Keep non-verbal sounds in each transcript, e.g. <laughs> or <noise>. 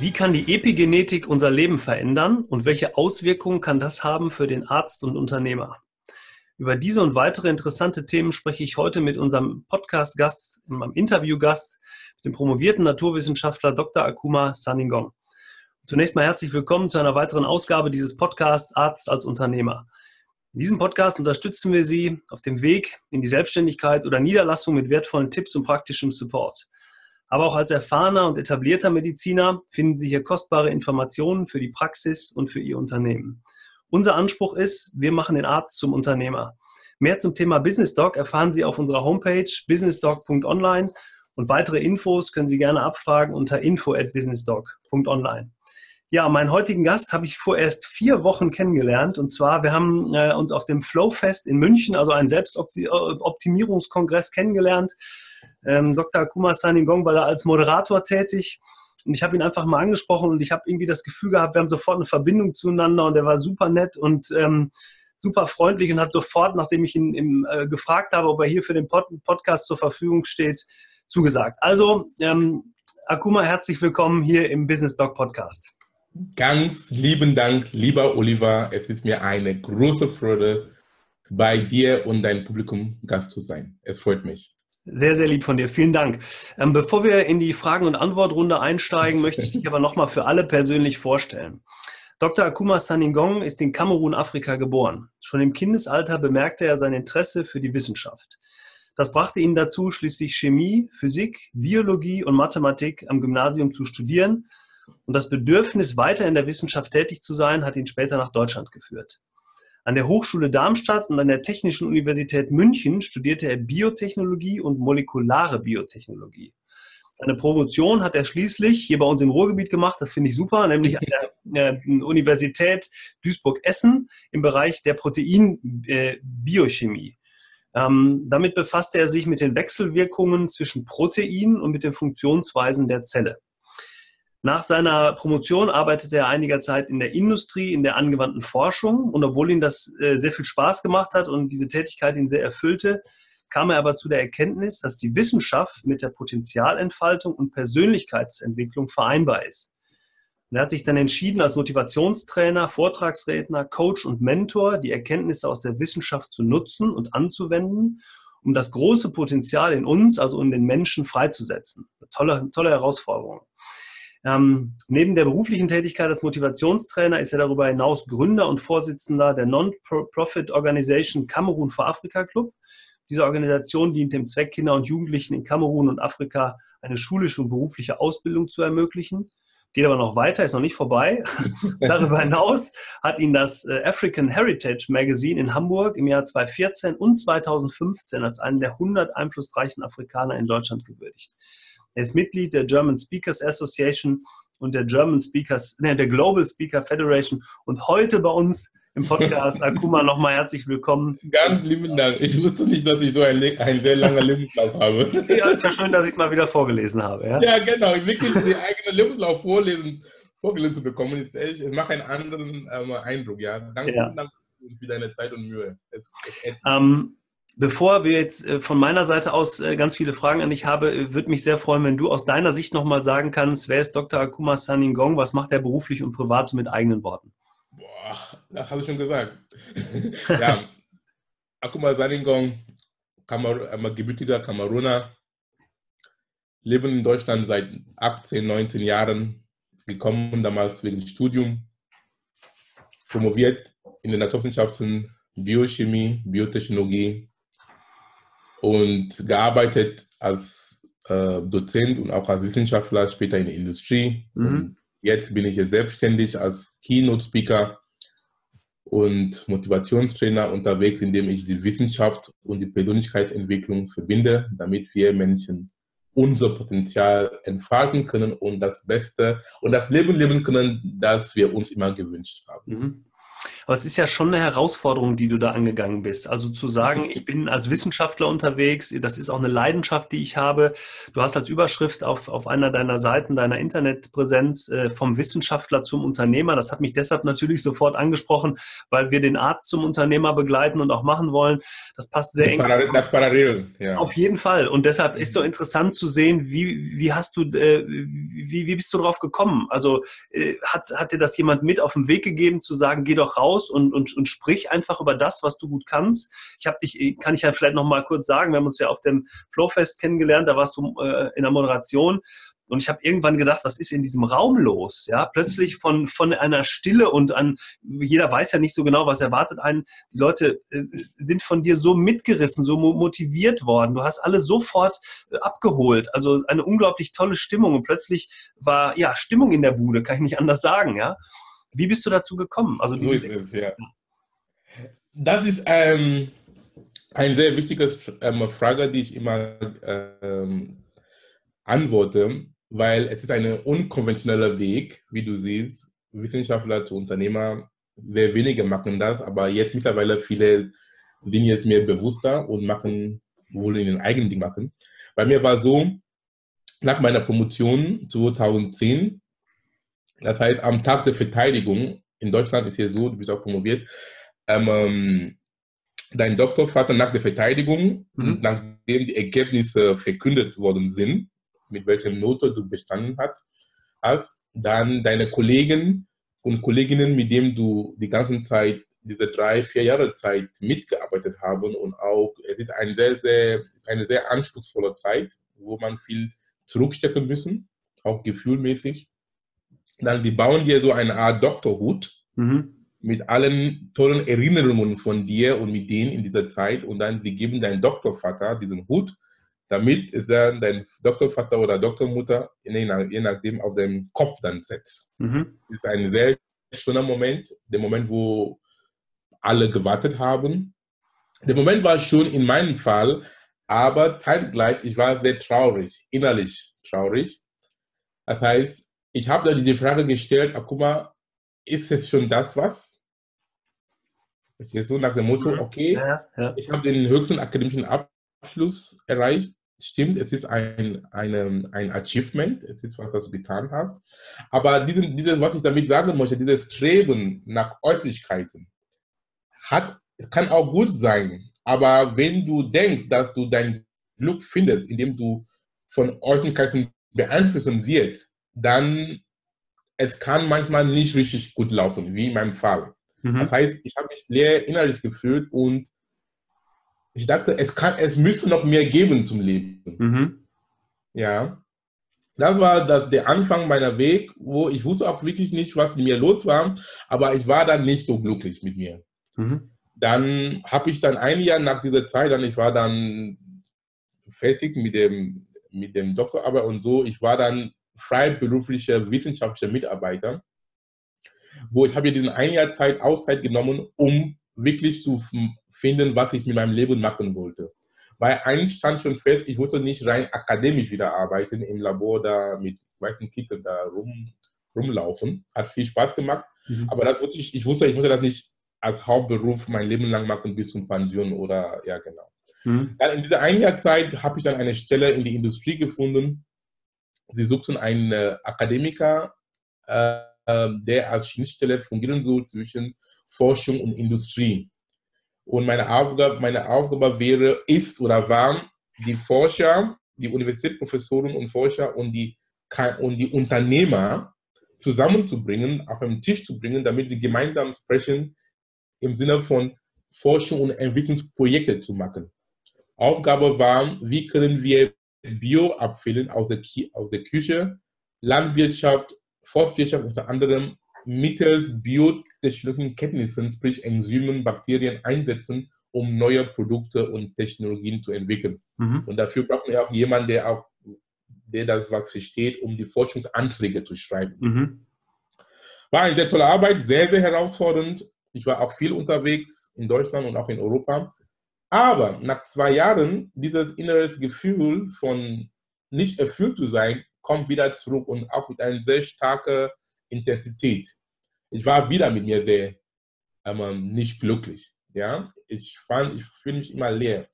Wie kann die Epigenetik unser Leben verändern und welche Auswirkungen kann das haben für den Arzt und Unternehmer? Über diese und weitere interessante Themen spreche ich heute mit unserem Podcast-Gast, meinem Interview-Gast, dem promovierten Naturwissenschaftler Dr. Akuma Saningong. Zunächst mal herzlich willkommen zu einer weiteren Ausgabe dieses Podcasts Arzt als Unternehmer. In diesem Podcast unterstützen wir Sie auf dem Weg in die Selbstständigkeit oder Niederlassung mit wertvollen Tipps und praktischem Support. Aber auch als erfahrener und etablierter Mediziner finden Sie hier kostbare Informationen für die Praxis und für Ihr Unternehmen. Unser Anspruch ist, wir machen den Arzt zum Unternehmer. Mehr zum Thema Business Doc erfahren Sie auf unserer Homepage businessdoc.online und weitere Infos können Sie gerne abfragen unter info at businessdoc.online. Ja, meinen heutigen Gast habe ich vorerst vier Wochen kennengelernt. Und zwar, wir haben äh, uns auf dem Flowfest in München, also einen Selbstoptimierungskongress kennengelernt ähm, Dr. Kumar Saningong war da als Moderator tätig. Und ich habe ihn einfach mal angesprochen und ich habe irgendwie das Gefühl gehabt, wir haben sofort eine Verbindung zueinander und er war super nett und ähm, super freundlich und hat sofort, nachdem ich ihn im, äh, gefragt habe, ob er hier für den Pod Podcast zur Verfügung steht, zugesagt. Also, ähm, Akuma, herzlich willkommen hier im Business Doc Podcast. Ganz lieben Dank, lieber Oliver. Es ist mir eine große Freude, bei dir und deinem Publikum Gast zu sein. Es freut mich. Sehr, sehr lieb von dir. Vielen Dank. Ähm, bevor wir in die Fragen- und Antwortrunde einsteigen, möchte ich dich aber nochmal für alle persönlich vorstellen. Dr. Akuma Saningong ist in Kamerun, Afrika geboren. Schon im Kindesalter bemerkte er sein Interesse für die Wissenschaft. Das brachte ihn dazu, schließlich Chemie, Physik, Biologie und Mathematik am Gymnasium zu studieren. Und das Bedürfnis, weiter in der Wissenschaft tätig zu sein, hat ihn später nach Deutschland geführt. An der Hochschule Darmstadt und an der Technischen Universität München studierte er Biotechnologie und molekulare Biotechnologie. Seine Promotion hat er schließlich hier bei uns im Ruhrgebiet gemacht, das finde ich super, nämlich an der <laughs> äh, Universität Duisburg-Essen im Bereich der Proteinbiochemie. Äh, ähm, damit befasste er sich mit den Wechselwirkungen zwischen Proteinen und mit den Funktionsweisen der Zelle. Nach seiner Promotion arbeitete er einiger Zeit in der Industrie, in der angewandten Forschung. Und obwohl ihm das äh, sehr viel Spaß gemacht hat und diese Tätigkeit ihn sehr erfüllte, kam er aber zu der Erkenntnis, dass die Wissenschaft mit der Potenzialentfaltung und Persönlichkeitsentwicklung vereinbar ist. Und er hat sich dann entschieden, als Motivationstrainer, Vortragsredner, Coach und Mentor die Erkenntnisse aus der Wissenschaft zu nutzen und anzuwenden, um das große Potenzial in uns, also in den Menschen, freizusetzen. Eine tolle, tolle Herausforderung. Ähm, neben der beruflichen Tätigkeit als Motivationstrainer ist er darüber hinaus Gründer und Vorsitzender der Non-Profit Organisation Kamerun for Afrika Club. Diese Organisation dient dem Zweck, Kinder und Jugendlichen in Kamerun und Afrika eine schulische und berufliche Ausbildung zu ermöglichen. Geht aber noch weiter, ist noch nicht vorbei. <laughs> Darüber hinaus hat ihn das äh, African Heritage Magazine in Hamburg im Jahr 2014 und 2015 als einen der 100 einflussreichen Afrikaner in Deutschland gewürdigt. Er ist Mitglied der German Speakers Association und der German Speakers, ne, der Global Speaker Federation und heute bei uns im Podcast. <laughs> Akuma, nochmal herzlich willkommen. Ganz lieben Dank. Ich wusste nicht, dass ich so einen, einen sehr langen Lebenslauf habe. <laughs> Ja, ist ja schön, dass ich es mal wieder vorgelesen habe. Ja, ja genau. Wirklich den eigenen Lebenslauf vorlesen, vorgelesen zu bekommen, ist echt, es macht einen anderen ähm, Eindruck. Ja, danke, ja. danke für deine Zeit und Mühe. Es, es, ähm, Bevor wir jetzt äh, von meiner Seite aus äh, ganz viele Fragen an dich habe, äh, würde mich sehr freuen, wenn du aus deiner Sicht nochmal sagen kannst, wer ist Dr. Akuma Saningong, was macht er beruflich und privat so mit eigenen Worten? Boah, das habe ich schon gesagt. <laughs> ja, Akuma Saningong, Kamar gebürtiger Kameruner, leben in Deutschland seit 18, 19 Jahren, gekommen damals wegen Studium, promoviert in den Naturwissenschaften, Biochemie, Biotechnologie, und gearbeitet als äh, Dozent und auch als Wissenschaftler, später in der Industrie. Mhm. jetzt bin ich jetzt selbstständig als Keynote-Speaker und Motivationstrainer unterwegs, indem ich die Wissenschaft und die Persönlichkeitsentwicklung verbinde, damit wir Menschen unser Potenzial entfalten können und das Beste und das Leben leben können, das wir uns immer gewünscht haben. Mhm. Aber es ist ja schon eine Herausforderung, die du da angegangen bist. Also zu sagen, ich bin als Wissenschaftler unterwegs, das ist auch eine Leidenschaft, die ich habe. Du hast als Überschrift auf, auf einer deiner Seiten, deiner Internetpräsenz äh, vom Wissenschaftler zum Unternehmer. Das hat mich deshalb natürlich sofort angesprochen, weil wir den Arzt zum Unternehmer begleiten und auch machen wollen. Das passt sehr eng. Das parallel, ja. Auf jeden Fall. Und deshalb ist so interessant zu sehen, wie, wie hast du, äh, wie, wie bist du drauf gekommen? Also äh, hat, hat dir das jemand mit auf den Weg gegeben, zu sagen, geh doch raus und, und, und sprich einfach über das, was du gut kannst? Ich habe dich, kann ich ja vielleicht noch mal kurz sagen, wir haben uns ja auf dem Flowfest kennengelernt, da warst du äh, in der Moderation und ich habe irgendwann gedacht, was ist in diesem Raum los? Ja, plötzlich von, von einer Stille und an, jeder weiß ja nicht so genau, was erwartet einen. Die Leute äh, sind von dir so mitgerissen, so motiviert worden. Du hast alle sofort äh, abgeholt. Also eine unglaublich tolle Stimmung. Und plötzlich war, ja, Stimmung in der Bude, kann ich nicht anders sagen, ja. Wie bist du dazu gekommen? Also so ist es, ja. Das ist ähm, eine sehr wichtige ähm, Frage, die ich immer ähm, antworte weil es ist ein unkonventioneller Weg, wie du siehst, Wissenschaftler zu Unternehmer. Sehr wenige machen das, aber jetzt mittlerweile viele sind jetzt mehr bewusster und machen, wollen ihren eigenen Ding machen. Bei mir war so, nach meiner Promotion 2010, das heißt am Tag der Verteidigung, in Deutschland ist es so, du bist auch promoviert, ähm, dein Doktorvater nach der Verteidigung, mhm. nachdem die Ergebnisse verkündet worden sind, mit welcher Note du bestanden hast, dann deine Kollegen und Kolleginnen, mit denen du die ganze Zeit, diese drei, vier Jahre Zeit mitgearbeitet haben und auch, es ist, ein sehr, sehr, ist eine sehr anspruchsvolle Zeit, wo man viel zurückstecken müssen, auch gefühlmäßig. Dann die bauen dir so eine Art Doktorhut mhm. mit allen tollen Erinnerungen von dir und mit denen in dieser Zeit und dann die geben deinen Doktorvater diesen Hut damit ist dann dein Doktorvater oder Doktormutter, je nachdem, auf dem Kopf dann setzt. Mhm. Das ist ein sehr schöner Moment, der Moment, wo alle gewartet haben. Der Moment war schon in meinem Fall, aber zeitgleich, ich war sehr traurig, innerlich traurig. Das heißt, ich habe dann die Frage gestellt, ach, guck mal, ist es schon das was? Das ist so nach dem Motto, mhm. okay, ja, ja. ich habe den höchsten akademischen Abschluss erreicht, stimmt, es ist ein, eine, ein Achievement, es ist was, was du getan hast. Aber diesen, diesen, was ich damit sagen möchte, dieses Streben nach Äußerlichkeiten, hat, kann auch gut sein. Aber wenn du denkst, dass du dein Glück findest, indem du von Äußerlichkeiten beeinflussen wirst, dann es kann manchmal nicht richtig gut laufen, wie in meinem Fall. Mhm. Das heißt, ich habe mich leer innerlich gefühlt und ich dachte, es, kann, es müsste noch mehr geben zum Leben. Mhm. Ja. Das war das, der Anfang meiner Weg, wo ich wusste auch wirklich nicht, was mit mir los war, aber ich war dann nicht so glücklich mit mir. Mhm. Dann habe ich dann ein Jahr nach dieser Zeit, dann ich war dann fertig mit dem, mit dem Doktorarbeit und so, ich war dann freiberuflicher wissenschaftlicher Mitarbeiter, wo ich habe ja diesen ein Jahr Zeit Auszeit genommen, um wirklich zu finden, was ich mit meinem Leben machen wollte. Weil eigentlich stand schon fest, ich wollte nicht rein akademisch wieder arbeiten, im Labor da mit weißen Kitteln da rum, rumlaufen. Hat viel Spaß gemacht, mhm. aber das wusste ich, ich wusste, ich musste das nicht als Hauptberuf mein Leben lang machen bis zum Pension oder, ja genau. Mhm. Dann in dieser ein Jahr Zeit habe ich dann eine Stelle in die Industrie gefunden. Sie suchten einen äh, Akademiker, äh, der als Schnittstelle fungieren soll zwischen Forschung und Industrie. Und meine Aufgabe, meine Aufgabe wäre, ist oder war, die Forscher, die Universitätsprofessoren und Forscher und die, und die Unternehmer zusammenzubringen, auf einen Tisch zu bringen, damit sie gemeinsam sprechen im Sinne von Forschung und Entwicklungsprojekte zu machen. Aufgabe war, wie können wir Bioabfällen aus der, aus der Küche, Landwirtschaft, Forstwirtschaft unter anderem mittels biotechnischen Kenntnissen, sprich Enzymen, Bakterien einsetzen, um neue Produkte und Technologien zu entwickeln. Mhm. Und dafür braucht man ja auch jemanden, der auch, der das was versteht, um die Forschungsanträge zu schreiben. Mhm. War eine sehr tolle Arbeit, sehr, sehr herausfordernd. Ich war auch viel unterwegs in Deutschland und auch in Europa. Aber nach zwei Jahren, dieses innere Gefühl von nicht erfüllt zu sein, kommt wieder zurück und auch mit einer sehr starken Intensität. Ich war wieder mit mir sehr ähm, nicht glücklich. Ja, ich fand, ich fühle mich immer leer.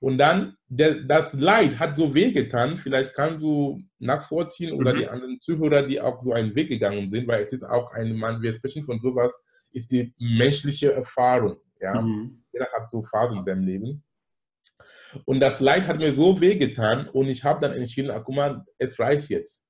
Und dann, der, das Leid hat so wehgetan, vielleicht kannst du nachvollziehen oder mhm. die anderen Zuhörer, die auch so einen Weg gegangen sind, weil es ist auch ein Mann, wir sprechen von sowas, ist die menschliche Erfahrung. Ja? Mhm. Jeder hat so Phasen in seinem Leben. Und das Leid hat mir so wehgetan und ich habe dann entschieden, ach, guck mal, es reicht jetzt.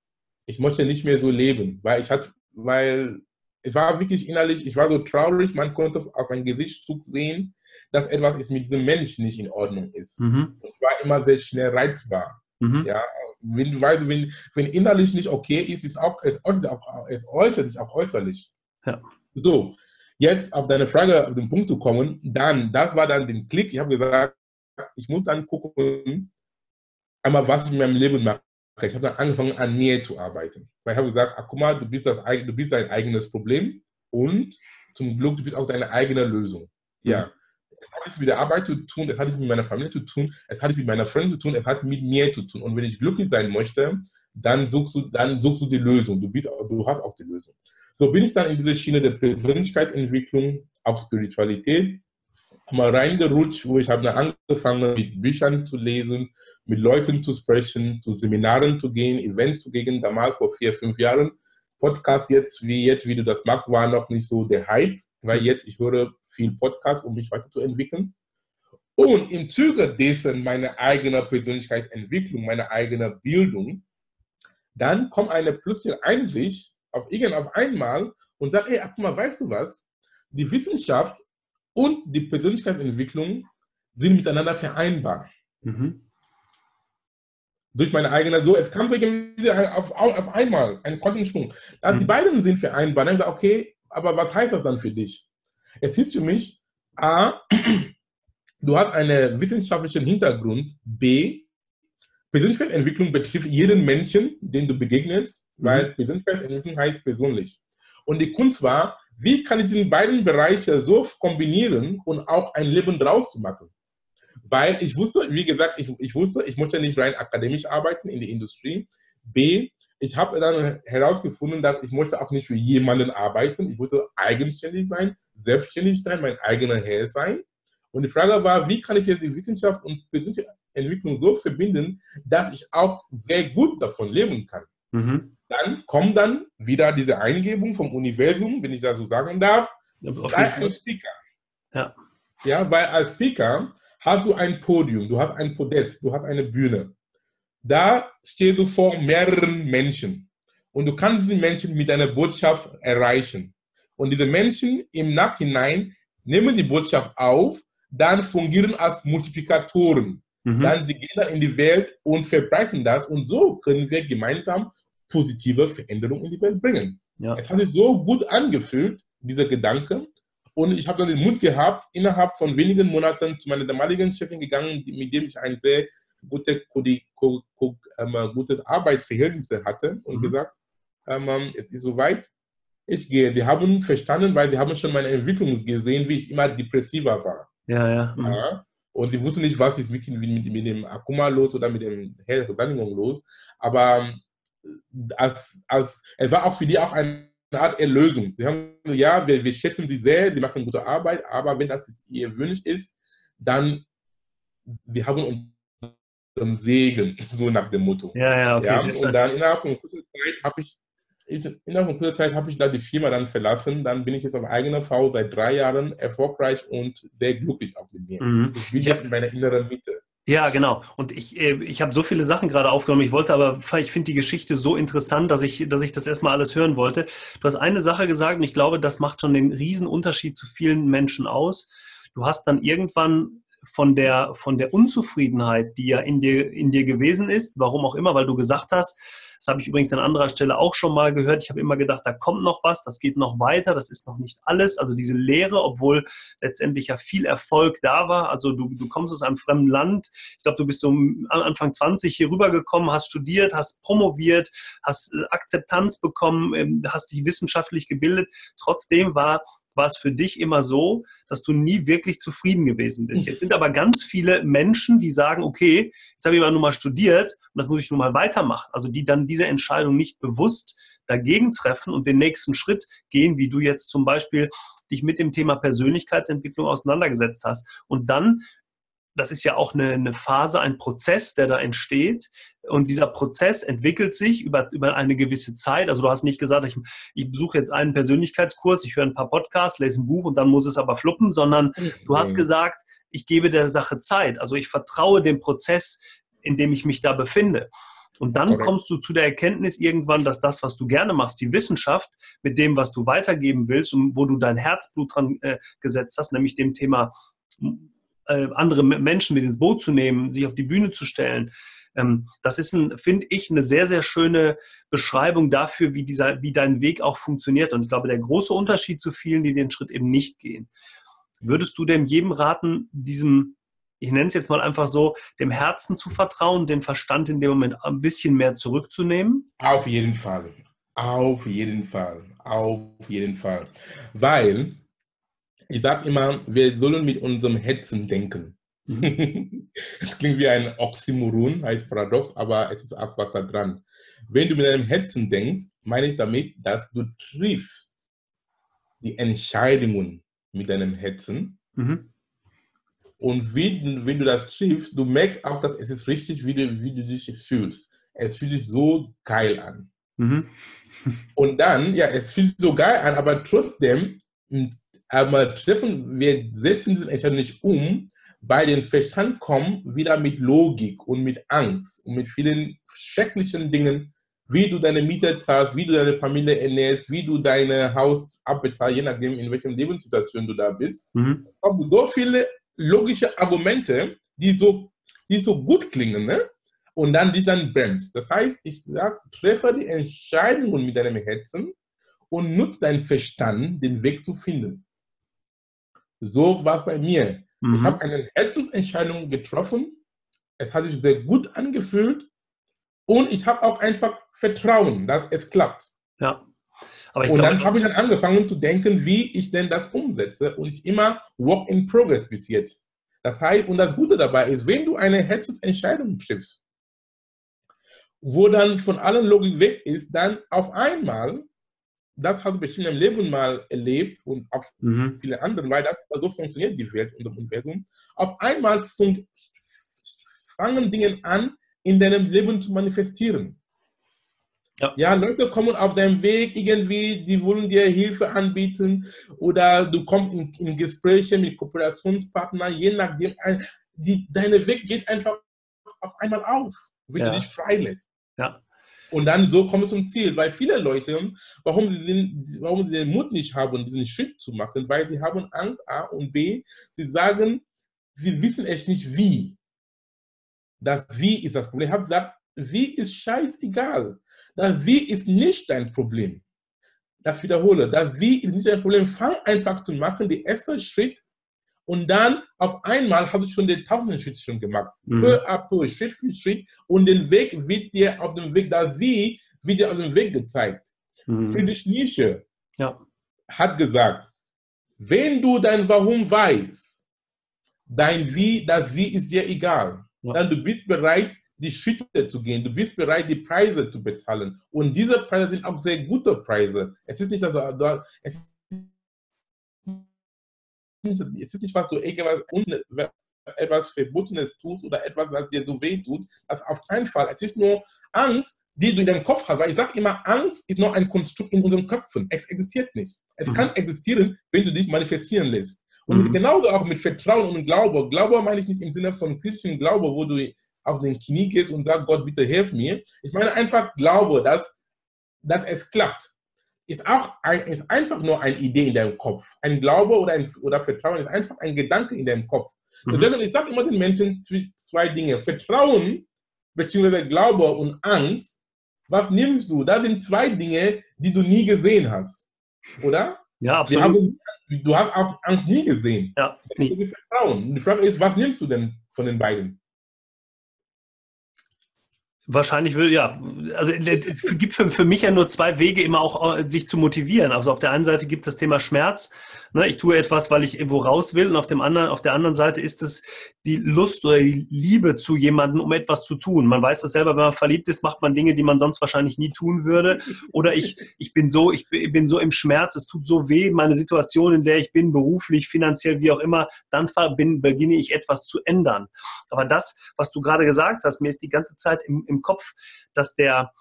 Ich möchte nicht mehr so leben, weil ich hatte, weil es war wirklich innerlich, ich war so traurig, man konnte auf meinen Gesichtszug sehen, dass etwas ist mit diesem Mensch nicht in Ordnung ist. Mhm. Ich war immer sehr schnell reizbar. Mhm. Ja, wenn, weil, wenn, wenn innerlich nicht okay ist, ist auch, es, äußert, auch, es äußert sich auch äußerlich. Ja. So, jetzt auf deine Frage, auf den Punkt zu kommen, dann, das war dann den Klick. Ich habe gesagt, ich muss dann gucken, einmal, was ich in meinem Leben mache. Ich habe dann angefangen, an mir zu arbeiten. Weil ich habe gesagt, ach, guck mal, du bist, das, du bist dein eigenes Problem und zum Glück, du bist auch deine eigene Lösung. Ja. Mhm. Es hat nichts mit der Arbeit zu tun, es hat nichts mit meiner Familie zu tun, es hat nichts mit meiner Freundin zu tun, es hat mit mir zu tun. Und wenn ich glücklich sein möchte, dann suchst du, dann suchst du die Lösung. Du, bist, du hast auch die Lösung. So bin ich dann in diese Schiene der Persönlichkeitsentwicklung, auch Spiritualität, mal reingerutscht, wo ich habe angefangen, mit Büchern zu lesen, mit Leuten zu sprechen, zu Seminaren zu gehen, Events zu gehen, damals vor vier, fünf Jahren. Podcast jetzt, wie jetzt, wie du das magst, war noch nicht so der Hype, weil jetzt ich höre viel Podcast, um mich weiterzuentwickeln. Und im Zuge dessen meine eigene Persönlichkeitsentwicklung, meine eigene Bildung, dann kommt eine plötzliche Einsicht auf irgend auf einmal und sagt, hey, guck mal, weißt du was? Die Wissenschaft und die Persönlichkeitsentwicklung sind miteinander vereinbar. Mhm. Durch meine eigene, so, es kam auf, auf einmal ein Quantensprung. Also mhm. Die beiden sind vereinbar. Dann gesagt, okay, aber was heißt das dann für dich? Es ist für mich, A, <clears throat> du hast einen wissenschaftlichen Hintergrund, B, Persönlichkeitsentwicklung betrifft jeden Menschen, den du begegnest, mhm. weil Persönlichkeitsentwicklung heißt persönlich. Und die Kunst war, wie kann ich diese beiden Bereiche so kombinieren und auch ein Leben draus zu machen? Weil ich wusste, wie gesagt, ich, ich wusste, ich möchte nicht rein akademisch arbeiten in der Industrie. B, ich habe dann herausgefunden, dass ich möchte auch nicht für jemanden arbeiten. Ich wollte eigenständig sein, selbstständig sein, mein eigener Herr sein. Und die Frage war, wie kann ich jetzt die Wissenschaft und persönliche Entwicklung so verbinden, dass ich auch sehr gut davon leben kann. Mhm. Dann kommt dann wieder diese Eingebung vom Universum, wenn ich das so sagen darf, sei ein Speaker. Ja. ja, weil als Speaker hast du ein Podium, du hast ein Podest, du hast eine Bühne. Da stehst du vor mehreren Menschen und du kannst die Menschen mit deiner Botschaft erreichen. Und diese Menschen im Nachhinein nehmen die Botschaft auf, dann fungieren als Multiplikatoren. Mhm. Dann sie gehen dann in die Welt und verbreiten das und so können wir gemeinsam positive Veränderungen in die Welt bringen. Ja. Es hat sich so gut angefühlt, dieser Gedanke. Und ich habe dann den Mut gehabt, innerhalb von wenigen Monaten zu meiner damaligen Chefin gegangen, mit dem ich ein sehr gute, ähm, gutes Arbeitsverhältnis hatte und mhm. gesagt, ähm, es ist soweit, ich gehe. Die haben verstanden, weil sie haben schon meine Entwicklung gesehen, wie ich immer depressiver war. Ja, ja. Mhm. ja. Und sie wussten nicht, was ist mit, mit, mit dem Akuma los oder mit dem Reinigung los. Aber als, als, es war auch für die auch eine Art Erlösung. Sie haben gesagt, ja, wir, wir schätzen sie sehr, sie machen gute Arbeit, aber wenn das ihr Wunsch ist, dann wir haben uns Segen, <laughs> so nach dem Motto. Ja, ja, okay. Ja, und dann innerhalb von kurzer Zeit habe ich innerhalb von kurzer Zeit habe ich da die Firma dann verlassen. Dann bin ich jetzt auf eigener Frau seit drei Jahren erfolgreich und sehr glücklich auch mit mir. Mhm. Ich bin jetzt in meiner inneren Mitte. Ja, genau. Und ich, äh, ich habe so viele Sachen gerade aufgenommen. Ich wollte aber, ich finde die Geschichte so interessant, dass ich, dass ich das erstmal alles hören wollte. Du hast eine Sache gesagt und ich glaube, das macht schon den riesen Unterschied zu vielen Menschen aus. Du hast dann irgendwann von der, von der Unzufriedenheit, die ja in dir, in dir gewesen ist, warum auch immer, weil du gesagt hast, das habe ich übrigens an anderer Stelle auch schon mal gehört. Ich habe immer gedacht, da kommt noch was, das geht noch weiter, das ist noch nicht alles. Also diese Lehre, obwohl letztendlich ja viel Erfolg da war. Also du, du kommst aus einem fremden Land. Ich glaube, du bist so Anfang 20 hier rübergekommen, hast studiert, hast promoviert, hast äh, Akzeptanz bekommen, ähm, hast dich wissenschaftlich gebildet. Trotzdem war war es für dich immer so, dass du nie wirklich zufrieden gewesen bist. Jetzt sind aber ganz viele Menschen, die sagen, okay, jetzt habe ich aber nur mal studiert und das muss ich nun mal weitermachen. Also die dann diese Entscheidung nicht bewusst dagegen treffen und den nächsten Schritt gehen, wie du jetzt zum Beispiel dich mit dem Thema Persönlichkeitsentwicklung auseinandergesetzt hast. Und dann das ist ja auch eine, eine, Phase, ein Prozess, der da entsteht. Und dieser Prozess entwickelt sich über, über eine gewisse Zeit. Also du hast nicht gesagt, ich, ich besuche jetzt einen Persönlichkeitskurs, ich höre ein paar Podcasts, lese ein Buch und dann muss es aber fluppen, sondern du hast gesagt, ich gebe der Sache Zeit. Also ich vertraue dem Prozess, in dem ich mich da befinde. Und dann okay. kommst du zu der Erkenntnis irgendwann, dass das, was du gerne machst, die Wissenschaft, mit dem, was du weitergeben willst und wo du dein Herzblut dran äh, gesetzt hast, nämlich dem Thema äh, andere Menschen mit ins Boot zu nehmen, sich auf die Bühne zu stellen. Ähm, das ist, finde ich, eine sehr, sehr schöne Beschreibung dafür, wie, dieser, wie dein Weg auch funktioniert. Und ich glaube, der große Unterschied zu vielen, die den Schritt eben nicht gehen. Würdest du denn jedem raten, diesem, ich nenne es jetzt mal einfach so, dem Herzen zu vertrauen, den Verstand in dem Moment ein bisschen mehr zurückzunehmen? Auf jeden Fall. Auf jeden Fall. Auf jeden Fall. Weil ich sage immer, wir sollen mit unserem Herzen denken. Mhm. Es klingt wie ein Oxymoron, heißt Paradox, aber es ist auch was da dran. Wenn du mit deinem Herzen denkst, meine ich damit, dass du triffst die Entscheidungen mit deinem Herzen. Mhm. Und wie, wenn du das triffst, du merkst auch, dass es ist richtig, wie du, wie du dich fühlst. Es fühlt sich so geil an. Mhm. Und dann, ja, es fühlt sich so geil an, aber trotzdem aber treffen wir setzen diese Entscheidung nicht um, weil den Verstand kommt wieder mit Logik und mit Angst und mit vielen schrecklichen Dingen, wie du deine Miete zahlst, wie du deine Familie ernährst, wie du dein Haus abbezahlst, je nachdem, in welcher Lebenssituation du da bist. Mhm. So viele logische Argumente, die so, die so gut klingen, ne? und dann die dann bremst. Das heißt, ich sage, treffe die Entscheidungen mit deinem Herzen und nutze deinen Verstand, den Weg zu finden. So war es bei mir. Mhm. Ich habe eine Herzensentscheidung getroffen. Es hat sich sehr gut angefühlt. Und ich habe auch einfach Vertrauen, dass es klappt. Ja. und glaube, dann habe ich dann angefangen zu denken, wie ich denn das umsetze. Und ich immer Work in Progress bis jetzt. Das heißt, und das Gute dabei ist, wenn du eine Herzensentscheidung triffst, wo dann von allen Logik weg ist, dann auf einmal das hast du bestimmt im Leben mal erlebt und auch mhm. viele andere, weil das so funktioniert die Welt und das Universum. Auf einmal fangen Dinge an, in deinem Leben zu manifestieren. Ja. ja, Leute kommen auf deinem Weg irgendwie, die wollen dir Hilfe anbieten oder du kommst in, in Gespräche mit Kooperationspartnern, je nachdem, die, deine Weg geht einfach auf einmal auf, wenn ja. du dich freilässt. Ja. Und dann so kommen wir zum Ziel. Weil viele Leute, warum sie, den, warum sie den Mut nicht haben, diesen Schritt zu machen, weil sie haben Angst, A und B, sie sagen, sie wissen echt nicht wie. Das Wie ist das Problem. Ich habe gesagt, Wie ist scheißegal. Das Wie ist nicht dein Problem. Das wiederhole. Das Wie ist nicht dein Problem. Fang einfach zu machen. Der erste Schritt und dann auf einmal habe ich schon den tausenden Schritt schon gemacht. Mhm. Peu à peu, Schritt für Schritt. Und den Weg wird dir auf dem Weg, da sie wird dir auf dem Weg gezeigt. Mhm. Friedrich Nietzsche ja. hat gesagt, wenn du dein Warum weißt, dein Wie, das Wie ist dir egal. Ja. Dann du bist bereit, die Schritte zu gehen. Du bist bereit, die Preise zu bezahlen. Und diese Preise sind auch sehr gute Preise. Es ist nicht, also, es es ist nicht was du irgendwas etwas Verbotenes tust oder etwas, was dir so weh tut. Das auf keinen Fall. Es ist nur Angst, die du in deinem Kopf hast. Weil ich sage immer, Angst ist nur ein Konstrukt in unseren Köpfen. Es existiert nicht. Es mhm. kann existieren, wenn du dich manifestieren lässt. Und mhm. genauso auch mit Vertrauen und Glaube. Glaube meine ich nicht im Sinne von christlichen Glaube, wo du auf den Knie gehst und sagst, Gott, bitte hilf mir. Ich meine einfach Glaube, dass, dass es klappt ist auch ein, ist einfach nur eine Idee in deinem Kopf. Ein Glaube oder, ein, oder Vertrauen ist einfach ein Gedanke in deinem Kopf. Mhm. Deswegen, ich sage immer den Menschen zwei Dinge. Vertrauen bzw. Glaube und Angst. Was nimmst du? Das sind zwei Dinge, die du nie gesehen hast. Oder? Ja, absolut. Haben, du hast auch Angst nie gesehen. Ja. Nie. Vertrauen. Die Frage ist, was nimmst du denn von den beiden? Wahrscheinlich würde, ja, also es <laughs> gibt für, für mich ja nur zwei Wege, immer auch äh, sich zu motivieren. Also auf der einen Seite gibt es das Thema Schmerz. Ne? Ich tue etwas, weil ich irgendwo raus will. Und auf, dem anderen, auf der anderen Seite ist es die Lust oder die Liebe zu jemandem, um etwas zu tun. Man weiß das selber, wenn man verliebt ist, macht man Dinge, die man sonst wahrscheinlich nie tun würde. Oder ich, ich bin so, ich bin so im Schmerz, es tut so weh, meine Situation, in der ich bin, beruflich, finanziell, wie auch immer, dann beginne ich etwas zu ändern. Aber das, was du gerade gesagt hast, mir ist die ganze Zeit im, im Kopf, dass der,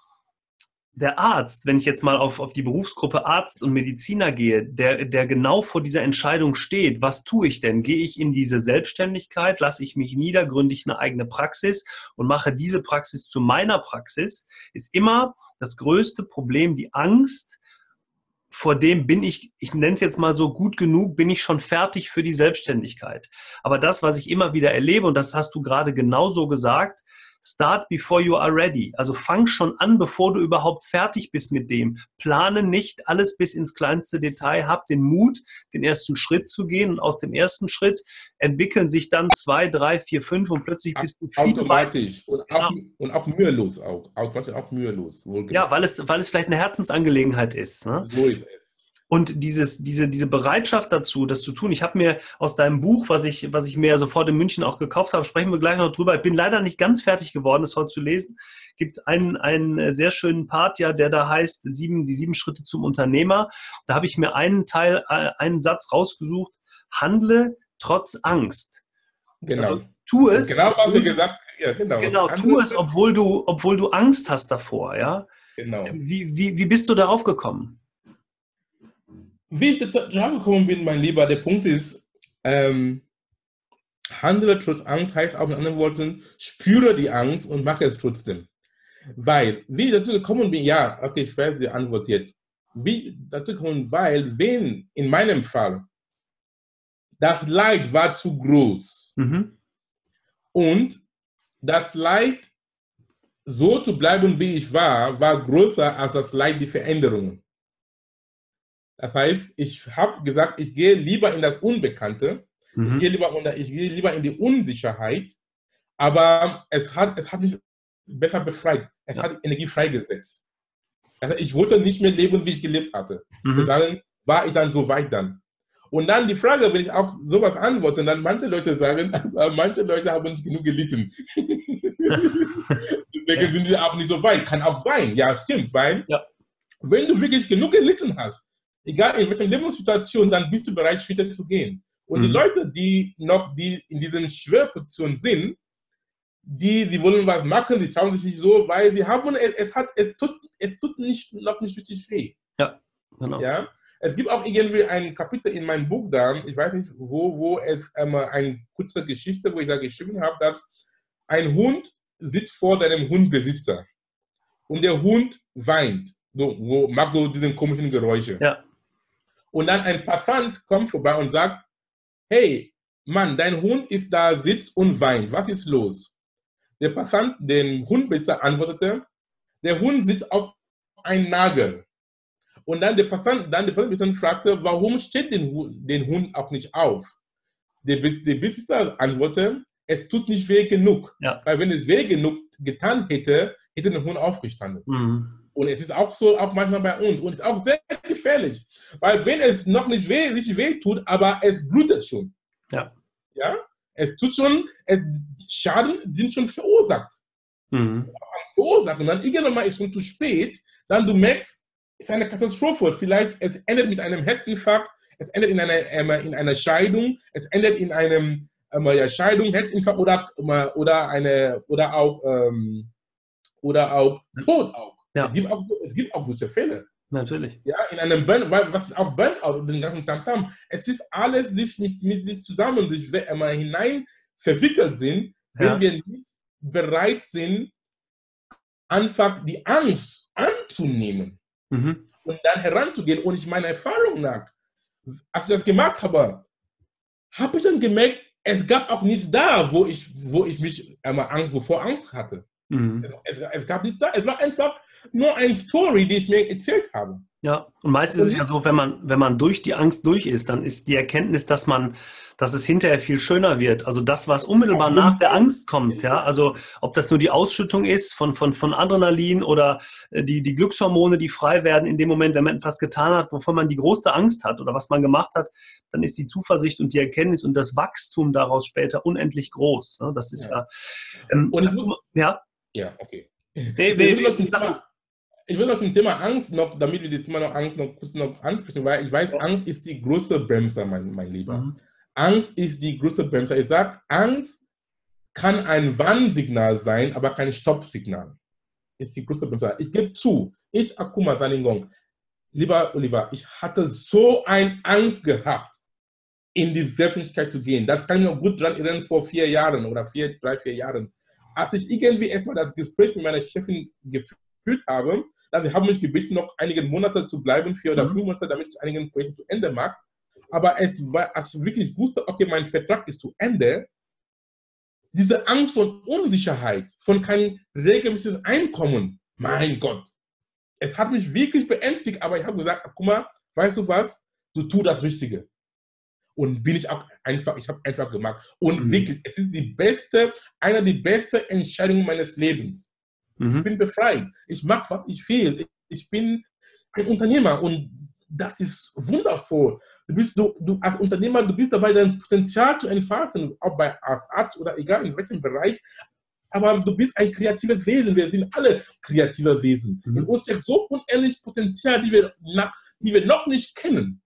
der Arzt, wenn ich jetzt mal auf, auf die Berufsgruppe Arzt und Mediziner gehe, der, der genau vor dieser Entscheidung steht, was tue ich denn? Gehe ich in diese Selbstständigkeit, lasse ich mich nieder, gründe ich eine eigene Praxis und mache diese Praxis zu meiner Praxis, ist immer das größte Problem die Angst, vor dem bin ich, ich nenne es jetzt mal so gut genug, bin ich schon fertig für die Selbstständigkeit. Aber das, was ich immer wieder erlebe, und das hast du gerade genauso gesagt, Start before you are ready. Also fang schon an, bevor du überhaupt fertig bist mit dem. Plane nicht alles bis ins kleinste Detail. Hab den Mut, den ersten Schritt zu gehen. Und aus dem ersten Schritt entwickeln sich dann zwei, drei, vier, fünf und plötzlich bist du viel Automatisch und auch, ja. und auch mühelos auch. Automatisch auch mühelos. Ja, weil es, weil es vielleicht eine Herzensangelegenheit ist. Ne? So ist es. Und dieses, diese, diese Bereitschaft dazu, das zu tun. Ich habe mir aus deinem Buch, was ich, was ich mir sofort in München auch gekauft habe, sprechen wir gleich noch drüber. Ich bin leider nicht ganz fertig geworden, das heute zu lesen. Gibt es einen, einen sehr schönen Part, ja, der da heißt, sieben, die sieben Schritte zum Unternehmer. Da habe ich mir einen Teil, äh, einen Satz rausgesucht. Handle trotz Angst. Genau. Also, tu es. Genau, was du gesagt. Ja, genau. Genau, tu es, obwohl du, obwohl du Angst hast davor, ja. Genau. Wie, wie, wie bist du darauf gekommen? Wie ich dazu gekommen bin, mein Lieber, der Punkt ist, ähm, handle trotz Angst heißt auch mit anderen Worten, spüre die Angst und mache es trotzdem. Weil, wie ich dazu gekommen bin, ja, okay, ich weiß die Antwort jetzt. Wie dazu gekommen, weil, wenn in meinem Fall das Leid war zu groß mhm. und das Leid so zu bleiben, wie ich war, war größer als das Leid, die Veränderungen. Das heißt, ich habe gesagt, ich gehe lieber in das Unbekannte, mhm. ich, gehe lieber, ich gehe lieber in die Unsicherheit, aber es hat, es hat mich besser befreit. Es ja. hat Energie freigesetzt. Also ich wollte nicht mehr leben, wie ich gelebt hatte. Mhm. Dann war ich dann so weit dann. Und dann die Frage, wenn ich auch sowas antworte, dann manche Leute sagen, <laughs> manche Leute haben nicht genug gelitten. <laughs> Deswegen sind sie auch nicht so weit. Kann auch sein. Ja, stimmt, weil ja. wenn du wirklich genug gelitten hast, egal in welcher Lebenssituation, dann bist du bereit, Schritte zu gehen. Und mhm. die Leute, die noch die in diesen Schwerpositionen sind, die, die wollen was machen, die trauen sich nicht so, weil sie haben, es, es hat, es tut, es tut nicht, noch nicht richtig weh. Ja, genau. Ja? Es gibt auch irgendwie ein Kapitel in meinem Buch da, ich weiß nicht wo, wo es einmal eine kurze Geschichte, wo ich da geschrieben habe, dass ein Hund sitzt vor seinem Hundbesitzer und der Hund weint, so, macht so diese komischen Geräusche. Ja und dann ein Passant kommt vorbei und sagt, hey, Mann, dein Hund ist da, sitzt und weint. Was ist los? Der Passant, den Hundbesitzer, antwortete, der Hund sitzt auf einem Nagel. Und dann der Passant, dann der Passant fragte, warum steht den, den Hund auch nicht auf? Der, der Besitzer antwortete, es tut nicht weh genug. Ja. Weil wenn es weh genug getan hätte, hätte der Hund aufgestanden. Mhm. Und es ist auch so, auch manchmal bei uns. Und es ist auch sehr gefährlich. Weil wenn es noch nicht weh, richtig weh tut, aber es blutet schon. Ja. Ja? Es tut schon, es, Schaden sind schon verursacht. Mhm. Verursacht. Und dann irgendwann mal ist es schon zu spät, dann du merkst, es ist eine Katastrophe. Vielleicht es endet mit einem Herzinfarkt, es endet in einer, äh, in einer Scheidung, es endet in einem äh, ja, Scheidung, Herzinfarkt oder, oder, eine, oder auch, ähm, oder auch Tod auch. Ja. Es, gibt auch, es gibt auch solche Fälle. Natürlich. Ja, in einem Burn, was ist auch Burnout, den ganzen Tamtam. -Tam. Es ist alles sich mit, mit sich zusammen, sich immer hinein verwickelt sind, wenn ja. wir nicht bereit sind, einfach die Angst anzunehmen mhm. und dann heranzugehen. Und ich meiner Erfahrung nach, als ich das gemacht habe, habe ich dann gemerkt, es gab auch nichts da, wo ich, wo ich mich einmal Angst, wovor Angst hatte. Mhm. Es, es, es, gab nichts da. Es war einfach nur eine Story, die ich mir erzählt habe. Ja, und meist ist es ja so, wenn man, wenn man durch die Angst durch ist, dann ist die Erkenntnis, dass man, dass es hinterher viel schöner wird. Also das, was unmittelbar nach der Angst kommt, ja. Also ob das nur die Ausschüttung ist von, von, von Adrenalin oder äh, die, die Glückshormone, die frei werden in dem Moment, wenn man etwas getan hat, wovon man die größte Angst hat oder was man gemacht hat, dann ist die Zuversicht und die Erkenntnis und das Wachstum daraus später unendlich groß. Ne? Das ist ja. ja ähm, und, ja. Ja, okay. Nee, nee, nee, ich will noch zum Thema Angst noch, damit wir das Thema noch Angst noch kurz noch ansprechen, weil ich weiß, Angst ist die größte Bremser, mein, mein Lieber. Mhm. Angst ist die größte Bremser. Ich sage, Angst kann ein Warnsignal sein, aber kein Stoppsignal. Ist die größte Bremser. Ich gebe zu, ich, Akuma Saningong, lieber Oliver, ich hatte so eine Angst gehabt, in die Selbstständigkeit zu gehen. Das kann ich noch gut dran erinnern vor vier Jahren oder vier, drei, vier Jahren. Als ich irgendwie erstmal das Gespräch mit meiner Chefin geführt habe. Dann haben mich gebeten, noch einige Monate zu bleiben, vier oder mhm. fünf Monate, damit ich einige Projekte zu Ende mache. Aber war, als ich wirklich wusste, okay, mein Vertrag ist zu Ende, diese Angst von Unsicherheit, von keinem regelmäßigen Einkommen, mein Gott, es hat mich wirklich beängstigt, aber ich habe gesagt, guck mal, weißt du was, du tust das Richtige. Und bin ich auch einfach, ich habe einfach gemacht. Und mhm. wirklich, es ist die beste, eine der besten Entscheidungen meines Lebens. Mhm. Ich bin befreit. Ich mache, was ich will. Ich bin ein Unternehmer und das ist wundervoll. Du bist du, du als Unternehmer, du bist dabei, dein Potenzial zu entfalten, auch bei als Arzt oder egal in welchem Bereich. Aber du bist ein kreatives Wesen. Wir sind alle kreative Wesen. Mhm. In uns steckt so unendlich Potenzial, die wir, die wir noch nicht kennen.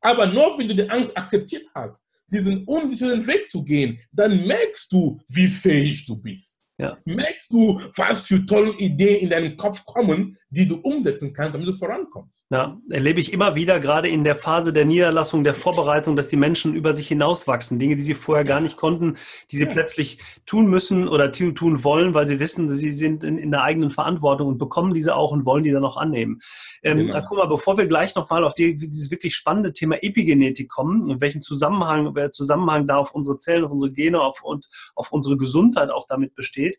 Aber nur wenn du die Angst akzeptiert hast, diesen unsicheren Weg zu gehen, dann merkst du, wie fähig du bist. Ja. Merkst du, was für tolle Ideen in deinen Kopf kommen, die du umsetzen kannst, damit du vorankommst? Ja, erlebe ich immer wieder, gerade in der Phase der Niederlassung, der Vorbereitung, dass die Menschen über sich hinauswachsen. Dinge, die sie vorher gar nicht konnten, die sie ja. plötzlich tun müssen oder tun wollen, weil sie wissen, sie sind in, in der eigenen Verantwortung und bekommen diese auch und wollen die dann auch annehmen. Ähm, genau. Guck mal, bevor wir gleich nochmal auf die, dieses wirklich spannende Thema Epigenetik kommen und welchen Zusammenhang, wer Zusammenhang da auf unsere Zellen, auf unsere Gene auf, und auf unsere Gesundheit auch damit besteht,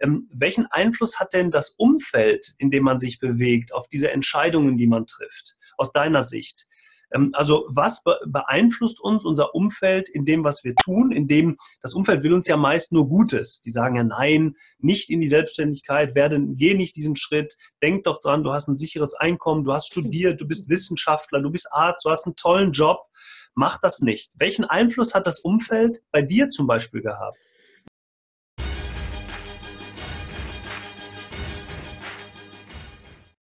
ähm, welchen Einfluss hat denn das Umfeld, in dem man sich bewegt, auf diese Entscheidungen, die man trifft, aus deiner Sicht? Ähm, also was beeinflusst uns unser Umfeld in dem, was wir tun? In dem das Umfeld will uns ja meist nur Gutes. Die sagen ja nein, nicht in die Selbstständigkeit, werde, geh nicht diesen Schritt, denk doch dran, du hast ein sicheres Einkommen, du hast studiert, du bist Wissenschaftler, du bist Arzt, du hast einen tollen Job. Mach das nicht. Welchen Einfluss hat das Umfeld bei dir zum Beispiel gehabt?